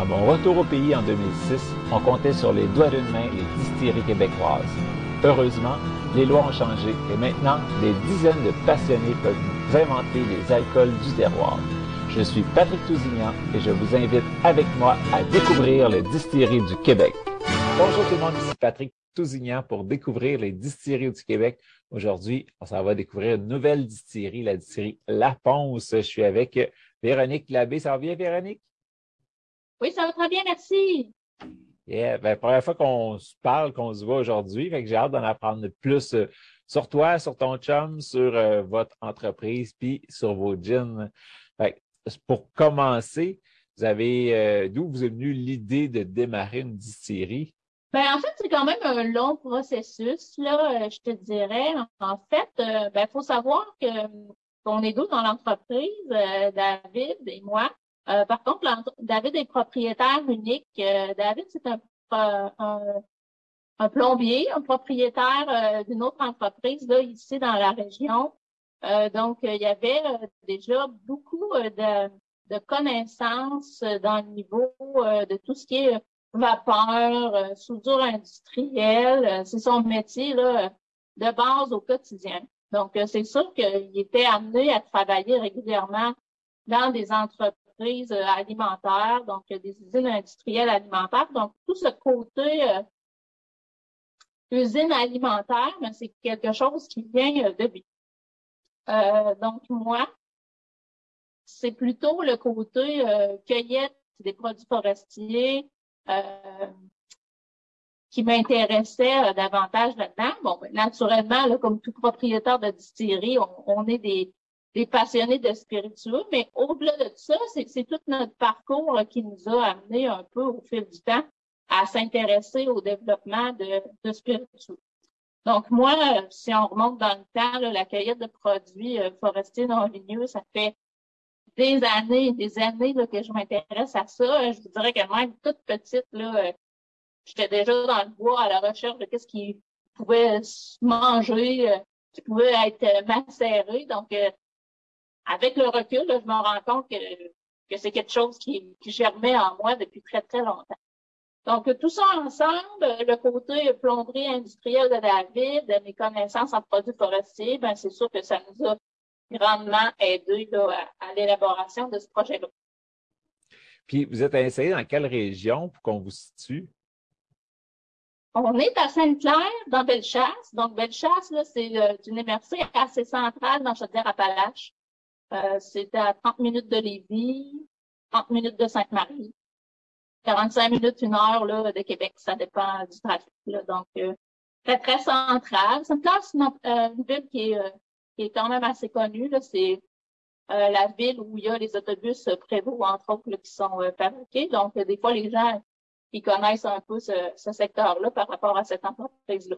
À mon retour au pays en 2006, on comptait sur les doigts d'une main les distilleries québécoises. Heureusement, les lois ont changé et maintenant, des dizaines de passionnés peuvent nous inventer les alcools du terroir. Je suis Patrick Tousignan et je vous invite avec moi à découvrir les distilleries du Québec. Bonjour tout le monde, ici Patrick Tousignan pour découvrir les distilleries du Québec. Aujourd'hui, on s'en va découvrir une nouvelle distillerie, la distillerie La Ponce. Je suis avec Véronique Labbé. Ça va bien, Véronique? Oui, ça va très bien, merci. Yeah, ben, première fois qu'on se parle, qu'on se voit aujourd'hui, fait que j'ai hâte d'en apprendre plus euh, sur toi, sur ton chum, sur euh, votre entreprise, puis sur vos jeans. Fait pour commencer, vous avez euh, d'où vous est venue l'idée de démarrer une distillerie? Ben, en fait, c'est quand même un long processus, là, je te dirais. En fait, ben, faut savoir que qu'on est deux dans l'entreprise, David et moi. Euh, par contre, David est propriétaire unique. Euh, David, c'est un, un, plombier, un propriétaire euh, d'une autre entreprise là, ici dans la région. donc, il y avait déjà beaucoup de, de, connaissances dans le niveau de tout ce qui est vapeur, soudure industrielle. c'est son métier là, de base au quotidien. Donc, c'est sûr qu'il était amené à travailler régulièrement dans des entreprises euh, alimentaires, donc des usines industrielles alimentaires. Donc, tout ce côté euh, usine alimentaire, mais c'est quelque chose qui vient euh, de lui. donc, moi, c'est plutôt le côté cueillette des produits forestiers qui m'intéressait davantage là-dedans. Bon, ben, naturellement, comme tout propriétaire de distillerie, on est des, des passionnés de spiritueux, mais au-delà de ça, c'est tout notre parcours qui nous a amené un peu au fil du temps à s'intéresser au développement de, de spiritueux. Donc moi, si on remonte dans le temps, la cueillette de produits euh, forestiers non ligneux, ça fait des années, des années que je m'intéresse à ça. Je vous dirais que même toute petite, là, euh, j'étais déjà dans le bois à la recherche de qu'est-ce qui pouvait se manger, euh, qui pouvait être macéré. Donc, avec le recul, je me rends compte que, c'est quelque chose qui, qui germait en moi depuis très, très longtemps. Donc, tout ça ensemble, le côté plomberie industrielle de David, mes connaissances en produits forestiers, ben c'est sûr que ça nous a grandement aidé à, l'élaboration de ce projet-là. Puis, vous êtes installé dans quelle région pour qu'on vous situe? On est à Sainte-Claire, dans Bellechasse. Donc, Bellechasse, c'est euh, une MRC assez centrale dans Chaudière-Appalaches. Euh, c'était à 30 minutes de Lévis, 30 minutes de Sainte-Marie, 45 minutes, une heure là, de Québec. Ça dépend du trafic. Là, donc, euh, très, très central. C'est une place, euh, une ville qui est, euh, qui est quand même assez connue. C'est la ville où il y a les autobus Prévost, entre autres, qui sont fabriqués. Donc, des fois, les gens qui connaissent un peu ce, ce secteur-là par rapport à cette entreprise-là.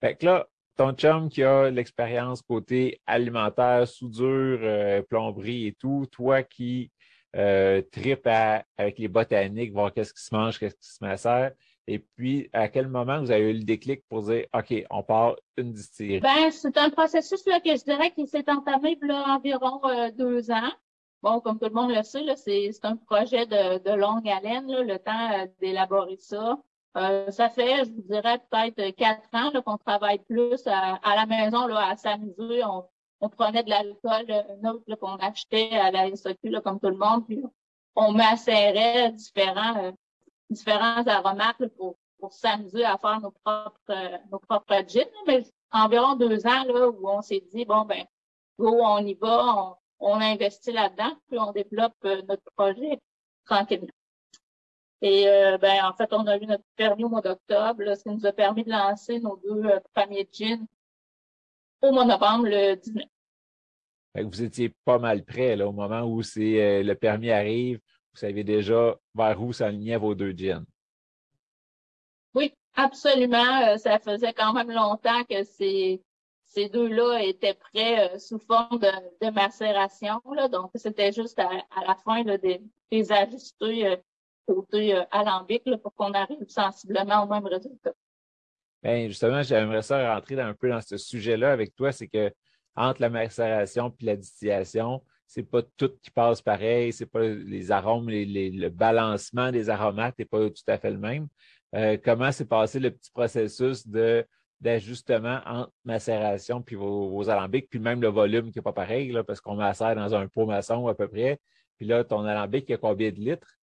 Fait que là, ton chum qui a l'expérience côté alimentaire, soudure, euh, plomberie et tout, toi qui euh, tripes avec les botaniques, voir qu'est-ce qui se mange, qu'est-ce qui se macère. Et puis, à quel moment vous avez eu le déclic pour dire, OK, on part une distillerie? Ben, c'est un processus là, que je dirais qui s'est entamé là, environ euh, deux ans. Bon, comme tout le monde le sait, c'est un projet de, de longue haleine, là, le temps euh, d'élaborer ça. Euh, ça fait, je vous dirais, peut-être quatre ans qu'on travaille plus à, la maison là, à s'amuser. On, on, prenait de l'alcool autre qu'on achetait à la SOQ, là, comme tout le monde, puis on macérait différents, euh, différents aromates pour, pour s'amuser à faire nos propres, nos propres gins. Mais environ deux ans là, où on s'est dit, bon, ben, go, on y va, on, on investit là-dedans, puis on développe notre projet tranquillement. Et euh, ben, en fait, on a eu notre permis au mois d'octobre, ce qui nous a permis de lancer nos deux euh, premiers jeans au mois de novembre, le 19. vous étiez pas mal prêt là, au moment où c'est euh, le permis arrive. Vous savez déjà vers où s'alignaient vos deux jeans. Oui, absolument. Ça faisait quand même longtemps que ces, ces deux-là étaient prêts sous forme de, de macération. Là. Donc, c'était juste à, la fin là, des, des ajustés côté euh, alambic pour qu'on arrive sensiblement au même résultat. Bien, justement, j'aimerais ça rentrer un peu dans ce sujet-là avec toi, c'est que entre la macération et la distillation, c'est pas tout qui passe pareil, c'est pas les arômes, le balancement des aromates n'est pas tout à fait le même. Euh, comment s'est passé le petit processus d'ajustement entre macération puis vos, alambics, puis même le volume qui n'est pas pareil, parce qu'on macère dans un pot maçon à peu près. Puis là, ton alambic, il y a combien de litres?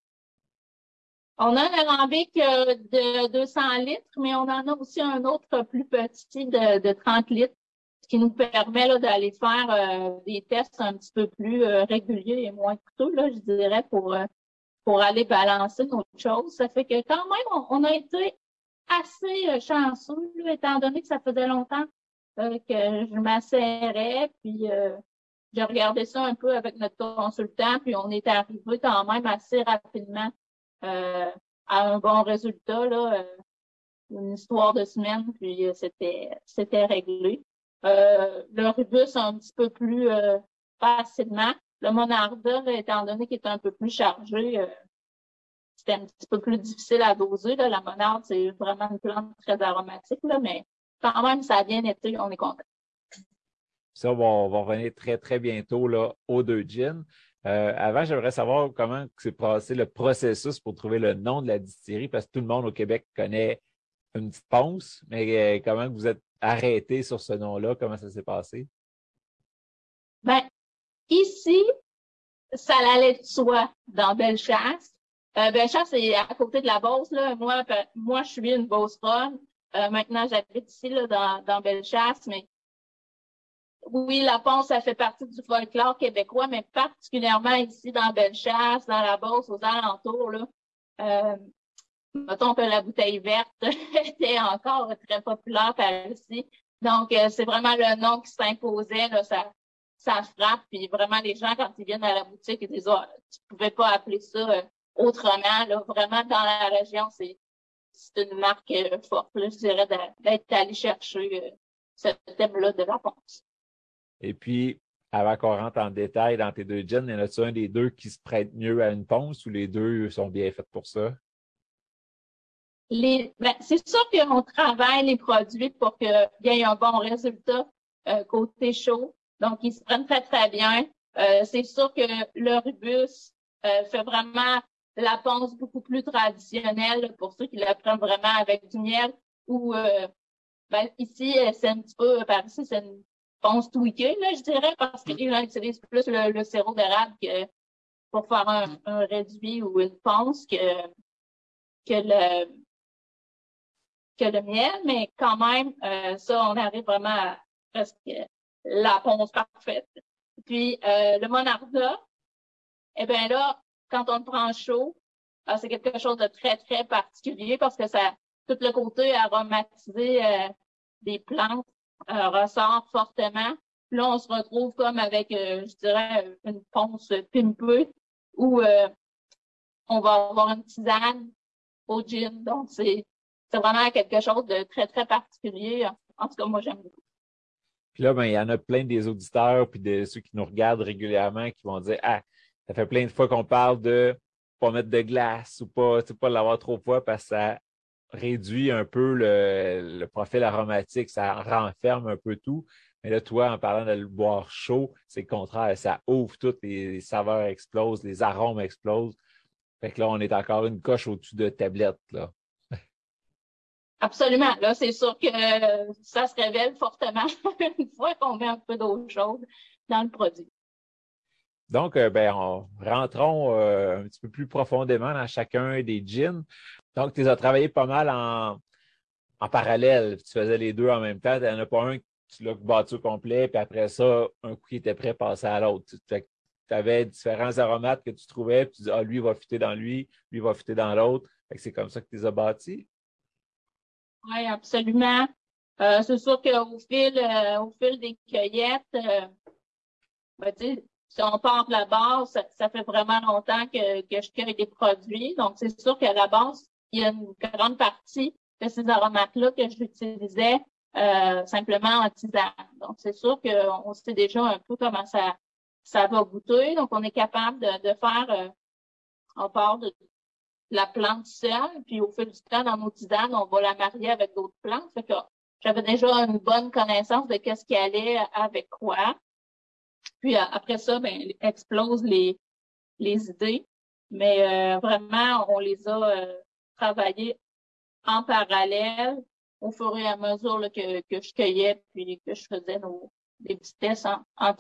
On a un alambic euh, de 200 litres, mais on en a aussi un autre plus petit de, 30 litres, qui nous permet d'aller faire euh, des tests un petit peu plus euh, réguliers et moins coûteux, là, je dirais, pour, pour aller balancer notre chose. Ça fait que quand même, on, a été assez chanceux, étant donné que ça faisait longtemps que je m'asserrais, puis j'ai regardé ça un peu avec notre consultant, puis on est arrivé quand même assez rapidement euh, à un bon résultat, là, euh, une histoire de semaine, puis euh, c'était c'était réglé. le rubus un petit peu plus facilement. Le monarda, étant donné qu'il est un peu plus chargé, c'était un petit peu plus difficile à doser. Là. La monarde, c'est vraiment une plante très aromatique, là, mais quand même, ça a bien été, on est content. Ça, on va, revenir très, très bientôt là, aux deux gins. Euh, avant, j'aimerais savoir comment s'est passé le processus pour trouver le nom de la distillerie, parce que tout le monde au Québec connaît une petite ponce, mais euh, comment vous êtes arrêté sur ce nom-là? Comment ça s'est passé? Ben, ici, ça allait de soi dans Bellechasse. Euh, Bellechasse, c'est à côté de la Beauce. Là. Moi, ben, moi, je suis une Beauceronne. Euh, maintenant, j'habite ici là, dans, dans Bellechasse, mais oui, la ponce, ça fait partie du folklore québécois, mais particulièrement ici dans Bellechasse, dans la Beauce, aux alentours, là. Euh, mettons que la bouteille verte était encore très populaire par ici. Donc, euh, c'est vraiment le nom qui s'imposait, là, ça, ça frappe. Puis vraiment, les gens, quand ils viennent à la boutique, ils disent, oh, tu pouvais pas appeler ça euh, autrement, là. Vraiment, dans la région, c'est, c'est une marque euh, forte, je dirais, d'être allé chercher ce thème-là de la ponce. Et puis, avant qu'on rentre en détail dans tes deux jeans, y en a-tu un des deux qui se prête mieux à une ponce ou les deux sont bien faits pour ça? Ben, c'est sûr qu'on travaille les produits pour qu'il y ait un bon résultat euh, côté chaud. Donc, ils se prennent très, très bien. Euh, c'est sûr que le rubus euh, fait vraiment la ponce beaucoup plus traditionnelle pour ceux qui la prennent vraiment avec du miel. Ou ben, ici, c'est un petit peu, par ici, c'est une ponce tweakée, là, je dirais, parce que les gens utilisent plus le, sirop d'érable que pour faire un, réduit ou une ponce que, que le que le miel, mais quand même, euh, ça, on arrive vraiment à presque la ponce parfaite. Puis euh, le monarda, eh bien là, quand on le prend chaud, euh, c'est quelque chose de très, très particulier parce que ça, tout le côté aromatisé des plantes euh, ressort fortement. là, on se retrouve comme avec, euh, je dirais, une ponce pimpée où euh, on va avoir une tisane au gin. Donc, c'est vraiment quelque chose de très, très particulier. En tout cas, moi, j'aime beaucoup. Puis là, ben, il y en a plein des auditeurs puis de ceux qui nous regardent régulièrement qui vont dire Ah, ça fait plein de fois qu'on parle de pas mettre de glace ou pas, pas l'avoir trop fort parce que ça réduit un peu le, profil aromatique, ça renferme un peu tout. Mais là, toi, en parlant de le boire chaud, c'est le contraire, ça ouvre toutes les, saveurs explosent, les arômes explosent. Fait que là, on est encore une coche au-dessus de tablette, là. Absolument. Là, c'est sûr que ça se révèle fortement une fois qu'on met un peu d'eau chaude dans le produit. Donc, euh, ben, rentrons euh, un petit peu plus profondément dans chacun des jeans. Donc, tu as travaillé pas mal en, en parallèle. Tu faisais les deux en même temps. Il n'y en a pas un tu l'as battu au complet, puis après ça, un coup qui était prêt, passer à l'autre. Tu avais différents aromates que tu trouvais, puis tu dis, ah, lui, va fitter dans lui, lui, va fitter dans l'autre. C'est comme ça que tu les as bâtis. Oui, absolument. Euh, c'est sûr qu'au fil, euh, au fil des cueillettes, euh, ben, si on part de la base, ça, fait vraiment longtemps que, que je cueille des produits. Donc, c'est sûr qu'à la base, il y a une grande partie de ces aromates-là que j'utilisais euh, simplement en tisane. Donc, c'est sûr qu'on sait déjà un peu comment ça, ça va goûter. Donc, on est capable de, de faire, euh, on part de la plante seule, puis au fil du temps, dans nos tisanes, on va la marier avec d'autres plantes. Fait que j'avais déjà une bonne connaissance de qu'est-ce qui allait avec quoi. Puis après ça, ben, explose les, les idées. Mais euh, vraiment, on les a euh, travaillées en parallèle au fur et à mesure que, que je cueillais puis que je faisais des petits tests en, en,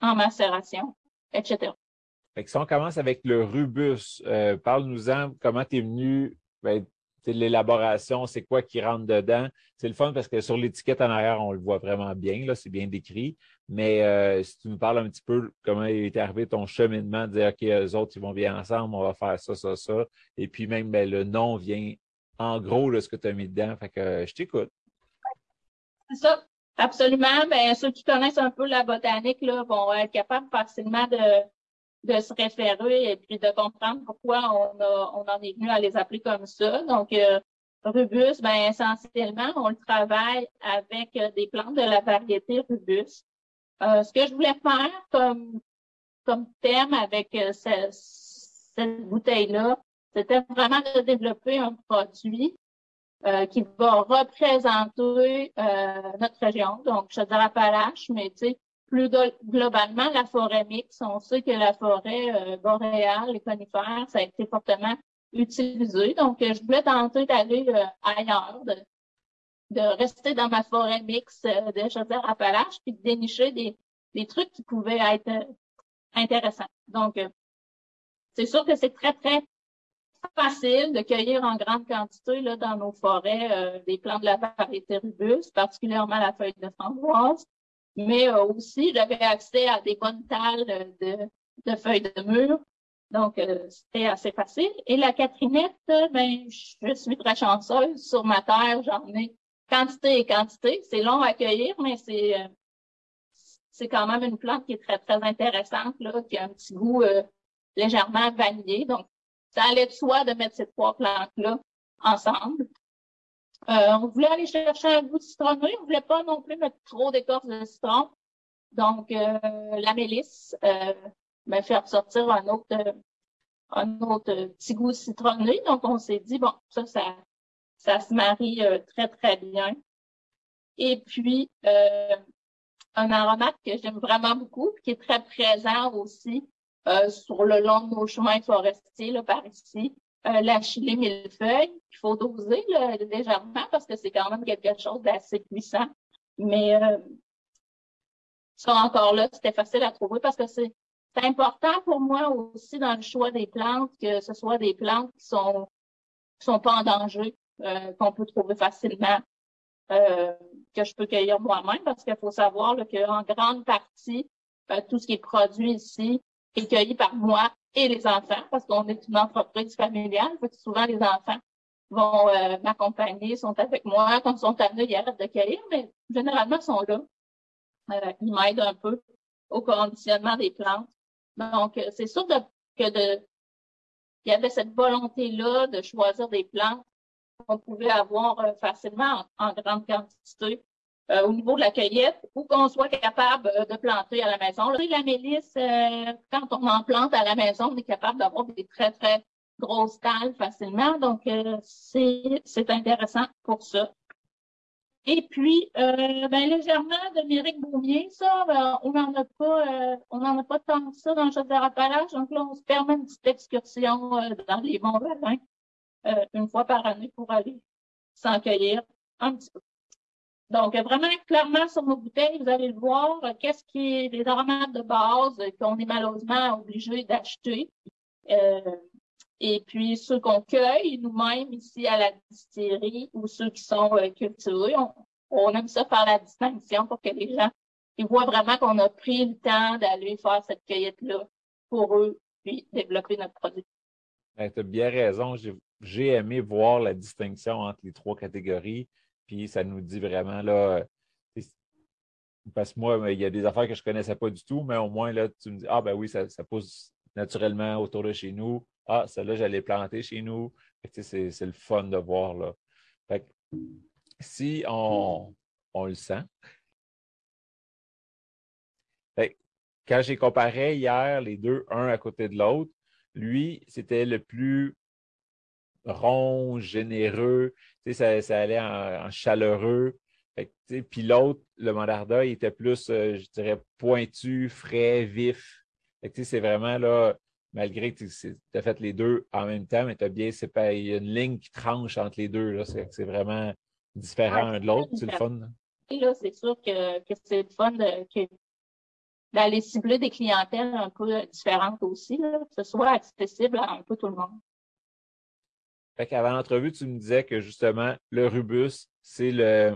en macération, etc. Fait que si on commence avec le rubus, euh, parle-nous-en comment tu es venu, ben, l'élaboration, c'est quoi qui rentre dedans? C'est le fun parce que sur l'étiquette en arrière, on le voit vraiment bien, là, c'est bien décrit. Mais euh, si tu nous parles un petit peu comment est arrivé ton cheminement, de dire OK, eux autres, ils vont bien ensemble, on va faire ça, ça, ça. Et puis même ben, le nom vient en gros là, ce que tu as mis dedans. Fait que euh, je t'écoute. C'est ça. Absolument. Ben, ceux qui connaissent un peu la botanique là, vont être capables facilement de, de se référer et puis de comprendre pourquoi on, a, on en est venu à les appeler comme ça. Donc, euh, rubus, ben, essentiellement, on le travaille avec euh, des plantes de la variété rubus. Euh, ce que je voulais faire comme, comme thème avec euh, cette bouteille-là, c'était vraiment de développer un produit euh, qui va représenter euh, notre région, donc je dirais Appalaches, mais tu sais, plus globalement, la forêt mixte, on sait que la forêt euh, boréale, les conifères, ça a été fortement utilisé. Donc, je voulais tenter d'aller ailleurs, de, rester dans ma forêt mixte de Chaudière-Appalaches, puis de dénicher des, des trucs qui pouvaient être intéressants. Donc, c'est sûr que c'est très, très facile de cueillir en grande quantité dans nos forêts euh, des plantes de la variété rubus, particulièrement la feuille de framboise. Mais euh, aussi, j'avais accès à des bonnes talles de, de feuilles de mûr. Donc, euh, c'était assez facile. Et la catrinette, ben, je suis très chanceuse. Sur ma terre, j'en ai quantité et quantité. C'est long à cueillir, mais c'est c'est quand même une plante qui est très, très intéressante, là, qui a un petit goût légèrement vanillé. Donc, ça allait de soi de mettre ces trois plantes-là ensemble. Euh, on voulait aller chercher un goût citronné. On voulait pas non plus mettre trop d'écorce de citron. Donc, euh, la mélisse euh, ben, fait ressortir un autre, un autre petit goût citronné. Donc, on s'est dit, bon, ça, ça, ça se marie euh, très, très bien. Et puis, euh, un aromate que j'aime vraiment beaucoup, qui est très présent aussi, euh, sur le long de nos chemins forestiers, là, par ici. Euh, la chili millefeuille, il faut doser légèrement parce que c'est quand même quelque chose d'assez puissant. Mais euh, ça encore là, c'était facile à trouver parce que c'est important pour moi aussi dans le choix des plantes que ce soit des plantes qui sont qui sont pas en danger, euh, qu'on peut trouver facilement, euh, que je peux cueillir moi-même parce qu'il faut savoir qu'en grande partie, tout ce qui est produit ici est cueilli par moi et les enfants, parce qu'on est une entreprise familiale. Souvent, les enfants vont euh, m'accompagner, sont avec moi. Quand ils sont amenés, ils arrêtent de cueillir, mais généralement, ils sont là. Euh, ils m'aident un peu au conditionnement des plantes. Donc, euh, c'est sûr que de, il y avait cette volonté-là de choisir des plantes qu'on pouvait avoir facilement en, grande quantité euh, au niveau de la cueillette ou qu'on soit capable euh, de planter à la maison. la mélisse, euh, quand on en plante à la maison, on est capable d'avoir des très, très grosses talles facilement. Donc, c'est intéressant pour ça. Et puis, ben, légèrement de Méric Baumier, ça, ben, on n'en a pas, on n'en a pas tant que ça dans le Chaudière-Appalaches. Donc là, on se permet une petite excursion dans les monts Valin une fois par année pour aller s'en cueillir un petit peu. Donc, vraiment, clairement, sur nos bouteilles, vous allez le voir, euh, qu'est-ce qui est des aromates de base qu'on est malheureusement obligé d'acheter. Euh, Et puis, ceux qu'on cueille nous-mêmes ici à la distillerie ou ceux qui sont euh, cultivés, on, aime ça faire la distinction pour que les gens ils voient vraiment qu'on a pris le temps d'aller faire cette cueillette-là pour eux, puis développer notre produit. Ben, tu as bien raison. J'ai aimé voir la distinction entre les trois catégories. Puis ça nous dit vraiment là. Parce que moi, il y a des affaires que je ne connaissais pas du tout, mais au moins là, tu me dis Ah ben oui, ça, ça pousse naturellement autour de chez nous. Ah, celle-là, j'allais planter chez nous. C'est le fun de voir là. si on, on le sent, quand j'ai comparé hier les deux, un à côté de l'autre, lui, c'était le plus rond, généreux, ça, ça allait en, chaleureux. Puis l'autre, le mandarda, il était plus, euh, je dirais, pointu, frais, vif. C'est vraiment là, malgré que tu as fait les deux en même temps, mais tu as bien séparé. Il y a une ligne qui tranche entre les deux. C'est vraiment différent un de l'autre. C'est le fun. Là, c'est sûr que, c'est le fun d'aller cibler des clientèles un peu différentes aussi, que ce soit accessible à un peu tout le monde. Fait qu'avant l'entrevue, tu me disais que justement, le Rubus, c'est le,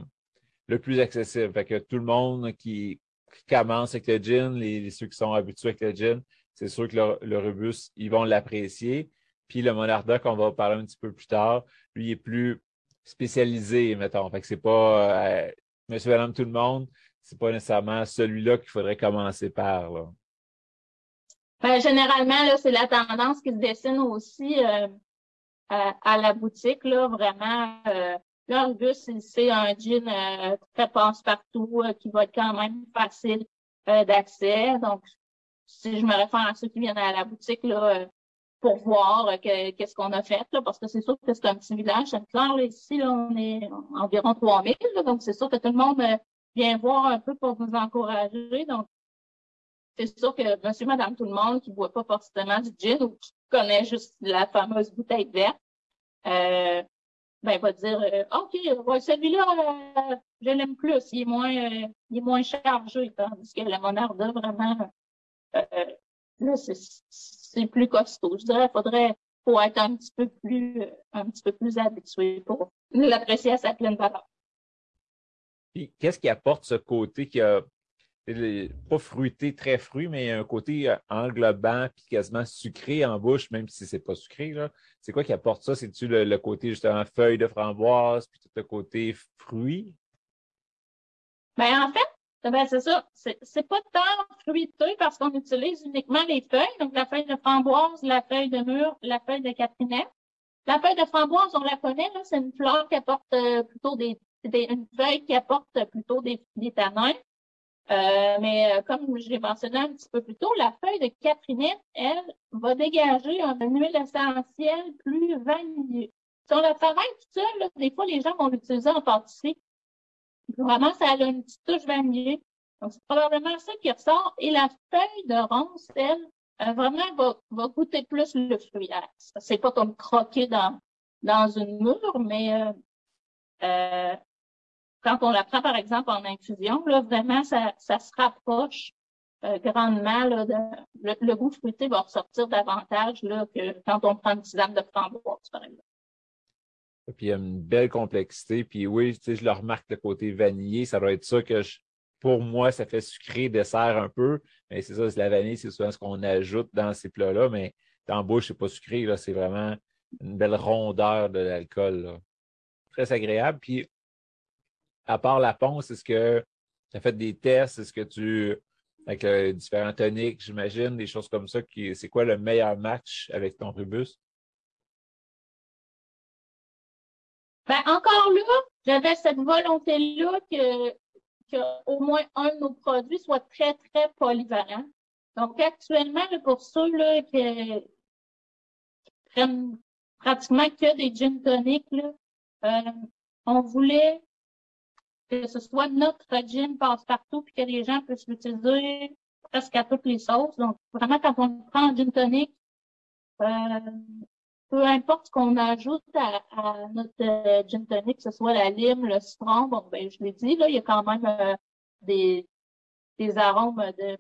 le plus accessible. Fait que tout le monde qui, commence avec le gin, les, ceux qui sont habitués avec le gin, c'est sûr que le, Rubus, ils vont l'apprécier. Puis le Monarda, qu'on va parler un petit peu plus tard, lui, il est plus spécialisé, mettons. Fait que c'est pas euh, monsieur, madame, tout le monde, c'est pas nécessairement celui-là qu'il faudrait commencer par. Là. Ben, généralement, c'est la tendance qui se dessine aussi. Euh, à, la boutique, là, vraiment. Euh, L'Argus, c'est un jean euh, très passe-partout euh, qui va être quand même facile euh, d'accès. Donc, si je me réfère à ceux qui viennent à la boutique là, pour voir qu'est-ce qu'on a fait, là, parce que c'est sûr que c'est un petit village. Clair, là, ici, là, on est environ 3000, là, donc c'est sûr que tout le monde vient voir un peu pour nous encourager. Donc, c'est sûr que monsieur, madame, tout le monde qui ne boit pas forcément du gin ou qui connaît juste la fameuse bouteille verte, euh, ben, va dire, euh, OK, celui-là, euh, je l'aime plus, il est moins, euh, il est moins chargé, tandis que le Monarda, vraiment, là, c'est plus costaud. Je dirais, faudrait, être un petit peu plus, un petit peu plus habitué pour l'apprécier à sa pleine valeur. Puis, qu'est-ce qui apporte ce côté qui a pas fruité, très fruit, mais un côté euh, englobant puis quasiment sucré en bouche, même si c'est pas sucré. C'est quoi qui apporte ça? C'est-tu le, côté justement feuille de framboise, puis tout le côté fruit? Ben, en fait, ben, c'est ça. C'est pas tant fruité parce qu'on utilise uniquement les feuilles, donc la feuille de framboise, la feuille de mûre, la feuille de caprinet. La feuille de framboise, on la connaît, c'est une fleur qui apporte euh, plutôt des, une feuille qui apporte plutôt des, des tanins. Euh, mais euh, comme je l'ai mentionné un petit peu plus tôt, la feuille de caprinette, elle, va dégager un huile essentielle plus vanillée. Si on la travaille tout seul, des fois, les gens vont l'utiliser en pâtisserie. Vraiment, ça a une petite touche vanillée. Donc, c'est probablement ça qui ressort. Et la feuille de ronce, elle, euh, vraiment va, va goûter plus le fruit. C'est pas comme croquer dans, dans une mûre, mais euh, quand on la prend, par exemple, en infusion, là, vraiment, ça, ça se rapproche euh, grandement. Là, de, le, goût fruité va ressortir davantage là, que quand on prend une tisane de framboise, par exemple. Puis il y a une belle complexité. Puis oui, tu sais, je le remarque le côté vanillé. Ça doit être ça que je, pour moi, ça fait sucré dessert un peu. Mais c'est ça, c'est la vanille, c'est souvent ce qu'on ajoute dans ces plats-là. Mais bouche, c'est pas sucré. Là, c'est vraiment une belle rondeur de l'alcool. Très agréable. Puis à part la ponce, est-ce que tu as fait des tests? Est-ce que tu, avec euh, différents toniques, j'imagine, des choses comme ça, qui, c'est quoi le meilleur match avec ton rubus? Ben, encore là, j'avais cette volonté-là que, que au moins un de nos produits soit très, très polyvalent. Donc, actuellement, pour ceux qui, prennent pratiquement que des gin toniques, euh, on voulait que ce soit notre gin passe-partout puis que les gens puissent l'utiliser presque à toutes les sauces. Donc, vraiment, quand on prend un gin tonic, euh, peu importe ce qu'on ajoute à, notre euh, gin tonic, que ce soit la lime, le citron, bon, ben, je l'ai dit, là, il y a quand même euh, des, des arômes de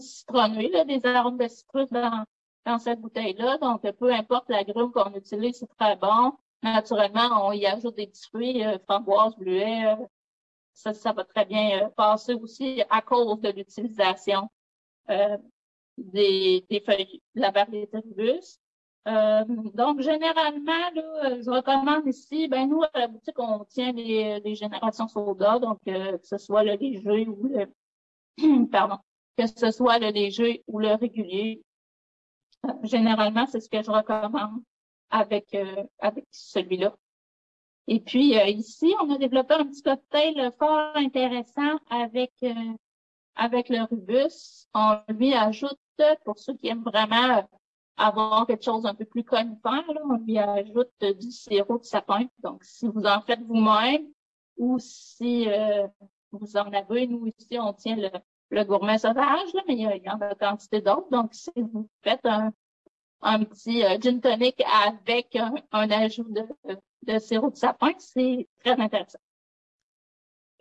citronnés, là, des arômes de citrus dans, dans cette bouteille-là. Donc, peu importe la grume qu'on utilise, c'est très bon. Naturellement, on y ajoute des petits fruits, euh, framboises, bleuets. Euh, ça, ça va très bien euh, passer aussi à cause de l'utilisation des, des feuilles de la variété rubus. donc, généralement, là, je recommande ici, ben nous, à la boutique, on tient les, générations soda, donc que ce soit le léger ou le pardon, que ce soit le léger ou le régulier. généralement, c'est ce que je recommande avec, euh, avec celui-là. Et puis euh, ici, on a développé un petit cocktail fort intéressant avec euh, avec le rubus. On lui ajoute, pour ceux qui aiment vraiment avoir quelque chose un peu plus conifère, on lui ajoute du sirop de sapin. Donc, si vous en faites vous-même ou si vous en avez, nous ici, on tient le, le gourmet sauvage, là, mais il y en a quantité d'autres. Donc, si vous faites un, un petit euh, gin tonic avec un, ajout de, de, sirop de sapin. C'est très intéressant.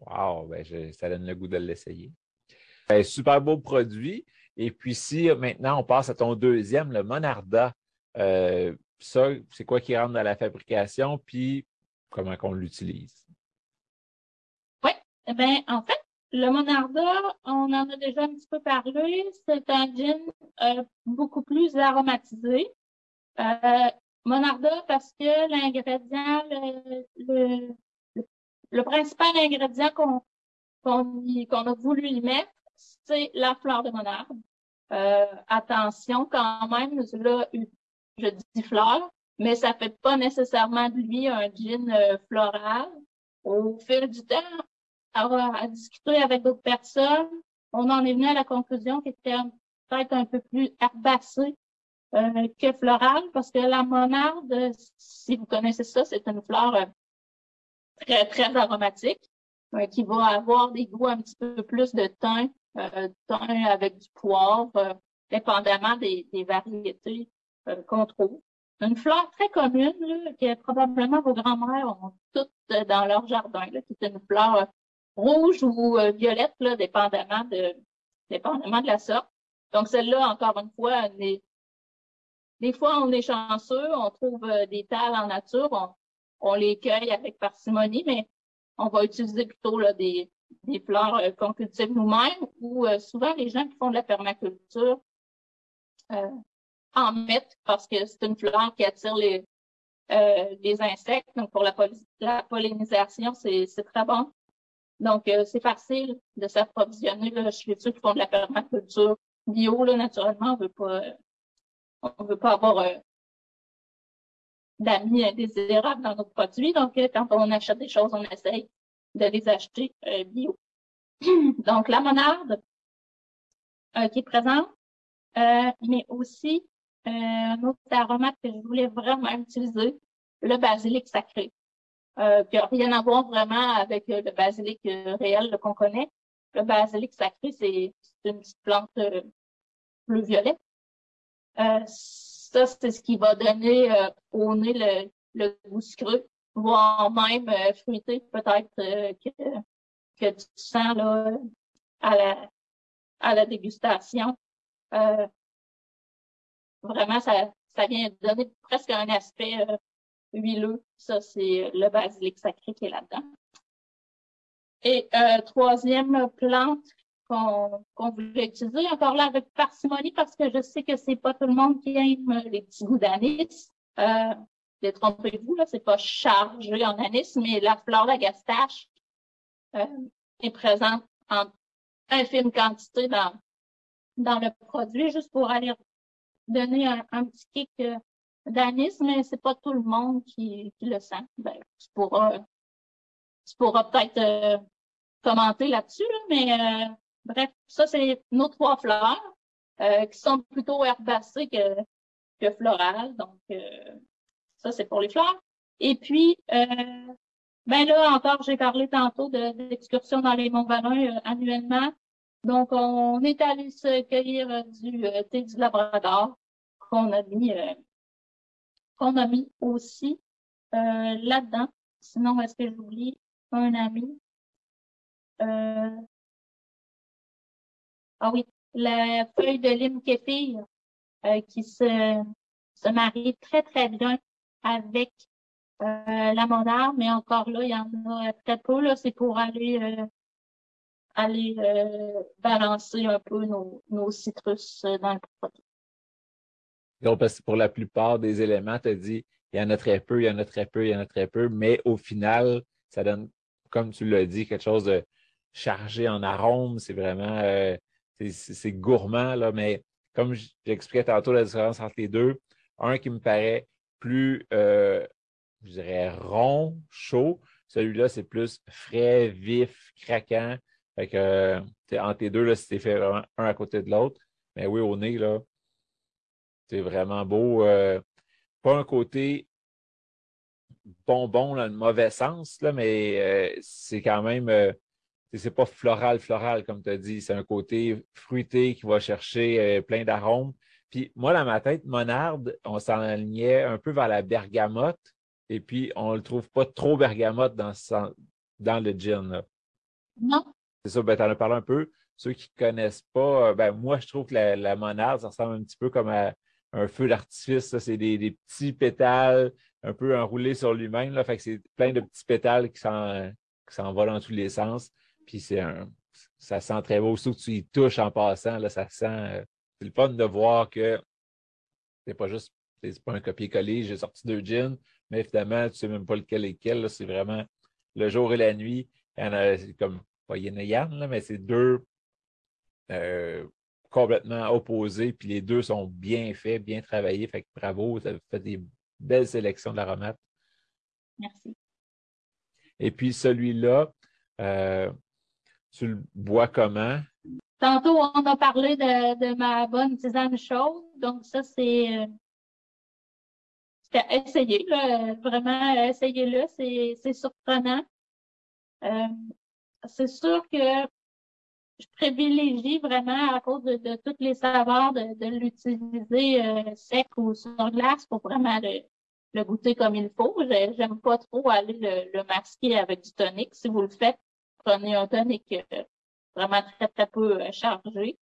Wow, ben ça donne le goût de l'essayer. Ben, super beau produit. Et puis si maintenant on passe à ton deuxième, le Monarda, euh, ça, c'est quoi qui rentre dans la fabrication, puis comment qu'on l'utilise? Oui, eh bien, en fait, le Monarda, on en a déjà un petit peu parlé. C'est un gin euh, beaucoup plus aromatisé. Euh, Monarda parce que l'ingrédient, le, le, principal ingrédient qu'on qu'on a voulu y mettre, c'est la fleur de monarde. Euh, attention quand même, là, je dis fleur, mais ça fait pas nécessairement de lui un gin euh, floral. Au fil du temps, à, discuter avec d'autres personnes, on en est venu à la conclusion qu'il était peut-être un peu plus herbacé euh, que floral, parce que la monarde, si vous connaissez ça, c'est une fleur euh, très, très aromatique, euh, qui va avoir des goûts un petit peu plus de thym, thym avec du poivre, dépendamment des, variétés qu'on trouve. Une fleur très commune, que probablement vos grands-mères ont toutes dans leur jardin, qui est une fleur rouge ou euh, violette, là, dépendamment de, dépendamment de la sorte. Donc, celle-là, encore une fois, des, des fois, on est chanceux, on trouve euh, des tales en nature, on, on les cueille avec parcimonie, mais on va utiliser plutôt là, des, des fleurs euh, qu'on cultive nous-mêmes ou souvent les gens qui font de la permaculture en mettent parce que c'est une fleur qui attire les, les insectes. Donc, pour la, la pollinisation, c'est très bon. Donc, euh, c'est facile de s'approvisionner Je suis sûre qu'ils font de la permaculture bio, là, naturellement. On veut pas, on veut pas avoir euh, d'amis indésirables dans nos produits. Donc, euh, quand on achète des choses, on essaye de les acheter bio. Donc, la monarde qui est présente, mais aussi un autre aromate que je voulais vraiment utiliser, le basilic sacré euh, qui n'a rien à voir vraiment avec euh, le basilic euh, réel qu'on connaît. Le basilic sacré, c'est une petite plante euh, bleu violet. ça, c'est ce qui va donner au nez le, le goût sucré, voire même fruité peut-être que, que tu sens là, à la, à la dégustation. vraiment, ça, ça vient donner presque un aspect huileux. Ça, c'est le basilic sacré qui est là-dedans. Et euh, troisième plante qu'on voulait utiliser, encore là avec parcimonie, parce que je sais que c'est pas tout le monde qui aime les petits goûts d'anis. Euh, Détrompez-vous, là, c'est pas chargé en anis, mais la fleur d'agastache euh, est présente en infime quantité dans, dans le produit, juste pour aller donner un, un petit kick euh, d'anis, mais c'est pas tout le monde qui, qui le sent. Ben, tu pourras, tu pourras peut-être euh, commenter là-dessus, mais euh, bref, ça, c'est nos trois fleurs euh, qui sont plutôt herbacées que, que florales. Donc, ça, c'est pour les fleurs. Et puis, ben là, encore, j'ai parlé tantôt d'excursions dans les monts Valin annuellement. Donc, on est allé se cueillir du thé du Labrador qu'on a mis qu'on a mis aussi euh, là-dedans. Sinon, est-ce que j'oublie un ami? Euh, ah oui, la feuille de lime kéfir qui se, se marie très, très bien avec la monarque, mais encore là, il y en a très peu. Là, c'est pour aller aller balancer un peu nos, nos citrus dans le produit. Donc, parce que pour la plupart des éléments, tu as dit il y en a très peu, il y en a très peu, il y en a très peu, mais au final, ça donne, comme tu l'as dit, quelque chose de chargé en arômes. C'est vraiment, euh, c'est gourmand, là, mais comme j'expliquais tantôt la différence entre les deux, un qui me paraît plus, euh, je dirais, rond, chaud. Celui-là, c'est plus frais, vif, craquant. Fait que, entre les deux, là, c'était fait vraiment un à côté de l'autre. Mais oui, au nez, là, c'est vraiment beau. Euh, pas un côté bonbon dans le mauvais sens, là, mais euh, c'est quand même, euh, c'est pas floral, floral, comme tu as dit. C'est un côté fruité qui va chercher plein d'arômes. Puis moi, dans ma tête, monarde, on s'enlignait un peu vers la bergamote, et puis on ne le trouve pas trop bergamote dans, dans le gin. Non. C'est ça, ben, tu en as parlé un peu. Ceux qui ne connaissent pas, ben, moi, je trouve que la, la monarde, ça ressemble un petit peu comme à un feu d'artifice. C'est des, petits pétales un peu enroulés sur lui-même. Fait que c'est plein de petits pétales qui s'envolent dans tous les sens. Puis c'est un, ça sent très beau. Surtout que tu y touches en passant, là, ça sent. Euh, c'est le fun de voir que c'est pas juste, c'est pas un copier-coller, j'ai sorti deux jeans, mais évidemment, tu sais même pas lequel est lequel. C'est vraiment le jour et la nuit. Il y en a comme pas yin et mais c'est deux euh, complètement opposés, puis les deux sont bien faits, bien travaillés. Fait que bravo, ça fait des belles sélections de. Merci. Et puis celui-là, euh, tu le bois comment? Tantôt, on a parlé de, ma bonne tisane chaude. Donc, ça, c'est. Euh, essayez, vraiment, essayez-le. C'est surprenant. Euh, c'est sûr que je privilégie vraiment à cause de, toutes les saveurs de, l'utiliser euh, sec ou sur glace pour vraiment le, goûter comme il faut. J'aime pas trop aller le, masquer avec du tonic. Si vous le faites, prenez un tonic euh, vraiment très, très peu euh, chargé.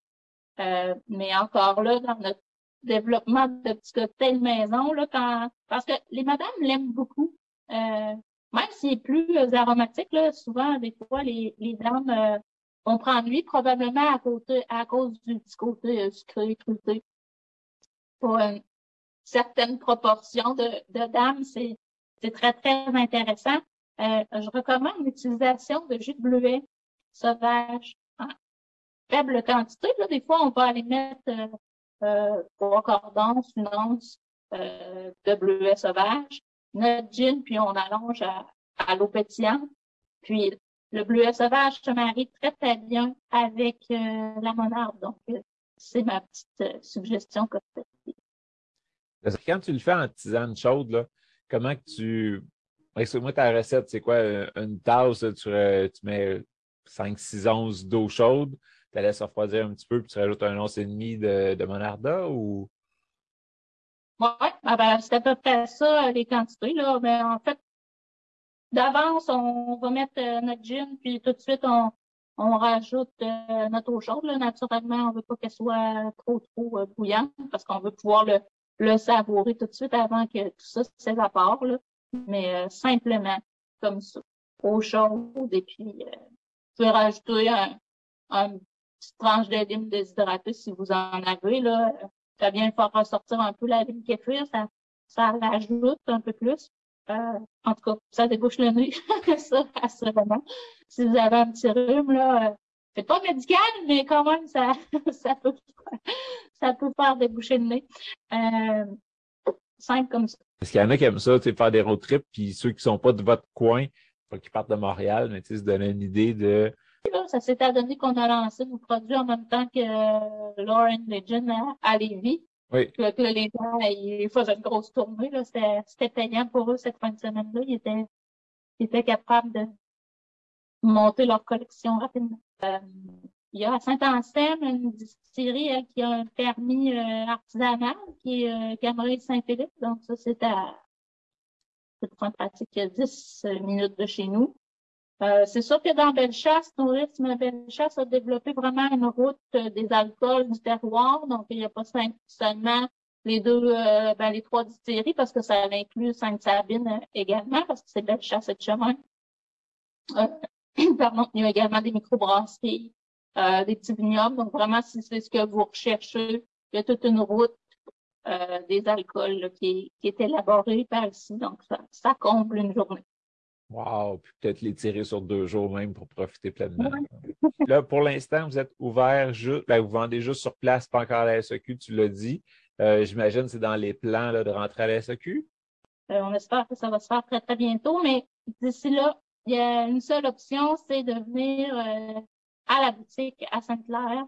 mais encore là, dans notre développement de petits cocktails maison, là, quand parce que les madames l'aiment beaucoup. même s'il est plus aromatique, là, souvent, des fois, les, les dames on prend lui probablement à, côté, à cause du petit côté euh, sucré, fruité. Pour une certaine proportion de, de dames, c'est très, très intéressant. Euh, je recommande l'utilisation de jus de bleuet sauvage en faible quantité. Là, des fois, on va aller mettre euh, euh trois cordons, une once euh, de bleuet sauvage, notre gin, puis on allonge à, à l'eau pétillante. Puis le bleuet sauvage se marie très, très bien avec euh, la monarde. Donc, euh, c'est ma petite euh, suggestion Quand tu le fais en tisane chaude, là, comment que tu. Explique-moi ta recette, c'est quoi? Une tasse, tu, mets 5-6 onces d'eau chaude, tu la laisses refroidir un petit peu, puis tu rajoutes un once et demi de, de monarda ou? Oui, ah ben, c'est à peu près ça, les quantités. Là. Mais en fait, d'avance, on va mettre euh, notre gin, puis tout de suite, on, on rajoute euh, notre eau chaude. Naturellement, on veut pas qu'elle soit trop, trop euh, bouillante parce qu'on veut pouvoir le, le savourer tout de suite avant que tout ça s'évapore. Mais simplement, comme ça, eau chaude, et puis vous pouvez rajouter un, un petite tranche de lime déshydratée si vous en avez. Là. Ça vient faire ressortir un peu la lime kéfir, ça, ça l'ajoute un peu plus. Euh, en tout cas, ça débouche le nez, ça, assurément. Si vous avez un petit rhume, là, euh, c'est pas médical, mais quand même, ça, ça peut, ça peut faire déboucher le nez. Euh, simple comme ça. Parce qu'il y en a qui aiment ça, tu sais, faire des road trips, puis ceux qui sont pas de votre coin, faut qu'ils partent de Montréal, mais tu sais, se donner une idée de. ça s'est adonné qu'on a lancé nos produits en même temps que euh, Lauren Legend à, à Lévis. Oui. Que, que, les gens ils faisaient une grosse tournée. C'était payant pour eux cette fin de semaine-là. Ils étaient, ils étaient capables de monter leur collection rapidement. Euh, il y a à Saint-Anselme une distillerie qui a un permis euh, artisanal qui est euh, Saint-Philippe. Donc ça, c'est à c'est pratique il y a 10 minutes de chez nous. Euh, c'est sûr que dans Bellechasse, Tourisme Bellechasse a développé vraiment une route euh, des alcools du terroir. Donc, il n'y a pas seulement les deux, euh, ben, les trois distilleries parce que ça inclut Sainte-Sabine également parce que c'est Bellechasse et chemin. pardon, il y a également des microbrasseries, des petits vignobles. Donc, vraiment, si c'est ce que vous recherchez, il y a toute une route des alcools qui, qui, est élaborée par ici. Donc, ça, ça comble une journée. Wow! Puis peut-être les tirer sur deux jours même pour profiter pleinement. Là, pour l'instant, vous êtes ouvert juste, ben, vous vendez juste sur place, pas encore à la SEQ, tu l'as dit. Euh, j'imagine que c'est dans les plans là, de rentrer à la SEQ? Euh, on espère que ça va se faire très, très bientôt, mais d'ici là, il y a une seule option, c'est de venir euh, à la boutique à Sainte-Claire.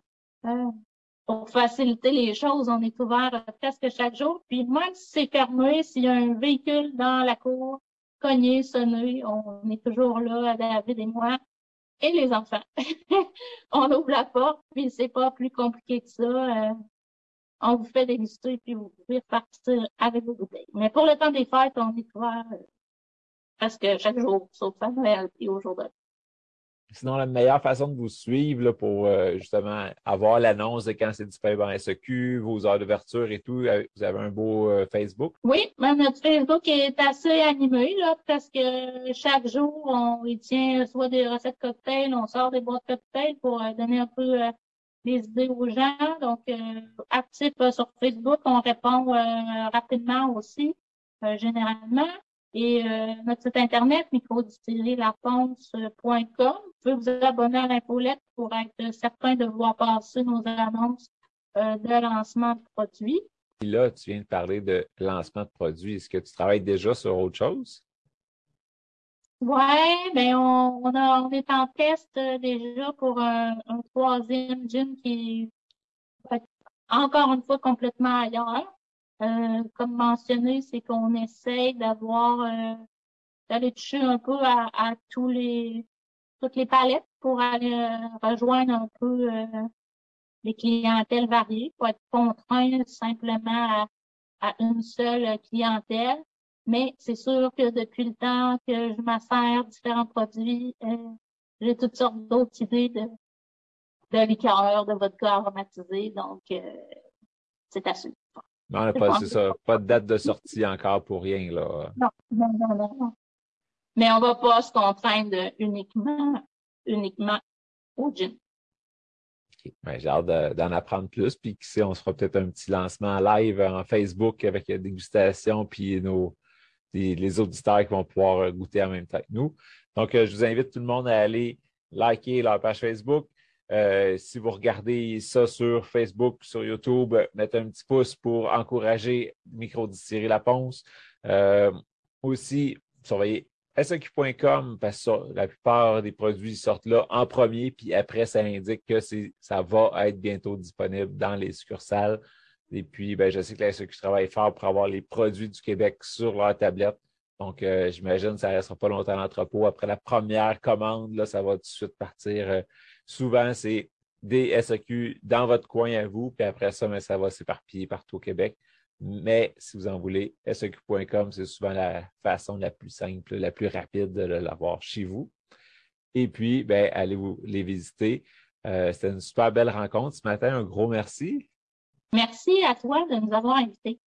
pour faciliter les choses, on est ouvert presque chaque jour. Puis même si c'est fermé, s'il y a un véhicule dans la cour, cogner, sonner. On est toujours là, David et moi, et les enfants. on ouvre la porte, puis c'est pas plus compliqué que ça. Euh, on vous fait déguster, puis vous pouvez repartir avec vos bouteilles. Mais pour le temps des fêtes, on est ouvert euh, presque chaque jour, sauf à Noël et au jour de Sinon, la meilleure façon de vous suivre là, pour euh, justement avoir l'annonce de quand c'est disponible en SEQ, vos heures d'ouverture et tout, euh, vous avez un beau euh, Facebook? Oui, ben, notre Facebook est assez animé là, parce que chaque jour, on y tient soit des recettes cocktails, on sort des boîtes cocktails pour donner un peu des idées aux gens. Donc, actif sur Facebook, on répond rapidement aussi, généralement. Et euh, notre site internet, microdistillerie-laponce.com. Vous pouvez vous abonner à l'infolette pour être certain de voir passer nos annonces euh, de lancement de produits. Et là, tu viens de parler de lancement de produits. Est-ce que tu travailles déjà sur autre chose? Oui, ben on, on, est en test euh, déjà pour un, un troisième gin qui est encore une fois complètement ailleurs. Euh, comme mentionné, c'est qu'on essaye d'avoir euh, d'aller toucher un peu à, tous les toutes les palettes pour aller euh, rejoindre un peu les clientèles variées, pour être contraint simplement à, à une seule clientèle. Mais c'est sûr que depuis le temps que je m'assère différents produits, j'ai toutes sortes d'autres idées de, de liqueurs, de vodka aromatisé. Donc, c'est à suivre. Non, pas, c'est ça. Pas de date de sortie encore pour rien, là. Non, non, non, non. Mais on va pas se contraindre uniquement, uniquement au gin. Ben, j'ai hâte d'en apprendre plus. Puis, qui sait, on se fera peut-être un petit lancement live en Facebook avec la dégustation, puis nos, les, auditeurs qui vont pouvoir goûter en même temps que nous. Donc, euh, je vous invite tout le monde à aller liker leur page Facebook, euh, si vous regardez ça sur Facebook, sur YouTube, mettez un petit pouce pour encourager Microdistillerie La Ponce. Euh, aussi, surveillez SQ.com parce que la plupart des produits sortent là en premier, puis après, ça indique que ça va être bientôt disponible dans les succursales. Et puis, ben, je sais que la SQ travaille fort pour avoir les produits du Québec sur leur tablette. Donc, euh, j'imagine que ça ne restera pas longtemps à l'entrepôt. Après la première commande, là, ça va tout de suite partir souvent, c'est des SAQ dans votre coin à vous, puis après ça, mais ça va s'éparpiller partout au Québec. Mais si vous en voulez, SAQ.com, c'est souvent la façon la plus simple, la plus rapide de l'avoir chez vous. Et puis, ben, allez vous les visiter. Euh, C'était une super belle rencontre ce matin. Un gros merci. Merci à toi de nous avoir invités.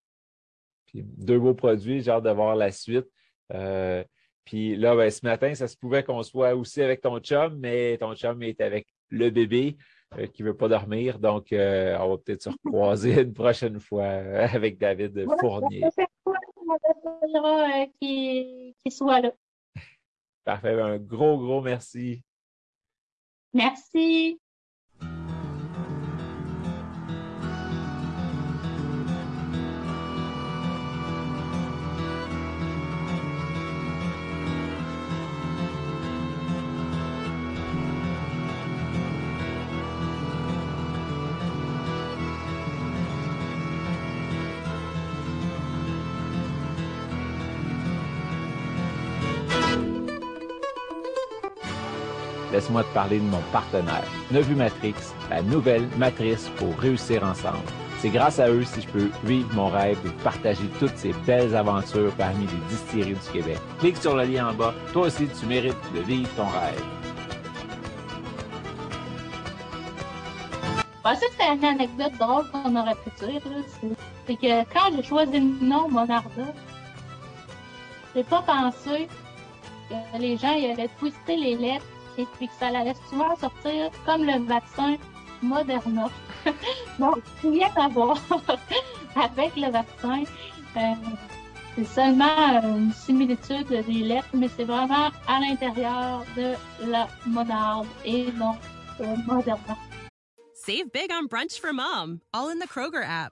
deux beaux produits, j'ai hâte de voir la suite. Euh, puis là, ben, ce matin, ça se pouvait qu'on soit aussi avec ton chum, mais ton chum est avec le bébé euh, qui ne veut pas dormir. Donc, euh, on va peut-être se recroiser une prochaine fois euh, avec David Fournier. Qui, qui soit là. Parfait. Un gros, gros merci. Merci. Laisse-moi parler de mon partenaire, Nevu Matrix, la nouvelle matrice pour réussir ensemble. C'est grâce à eux si je peux vivre mon rêve de partager toutes ces belles aventures parmi les distilleries du Québec. Clique sur le lien en bas. Toi aussi, tu mérites de vivre ton rêve. Ah, ça, c'est une anecdote drôle qu'on aurait pu dire. C'est que quand j'ai choisi le nom Monarda, j'ai pas pensé que les gens ils allaient twister les lettres et puis que ça allait souvent sortir comme le vaccin Moderna. Donc, rien à voir avec le vaccin. Euh, c'est seulement une similitude des lettres, mais c'est vraiment à l'intérieur de la monarde et non euh, Moderna. Save big on brunch for mom, all in the Kroger app.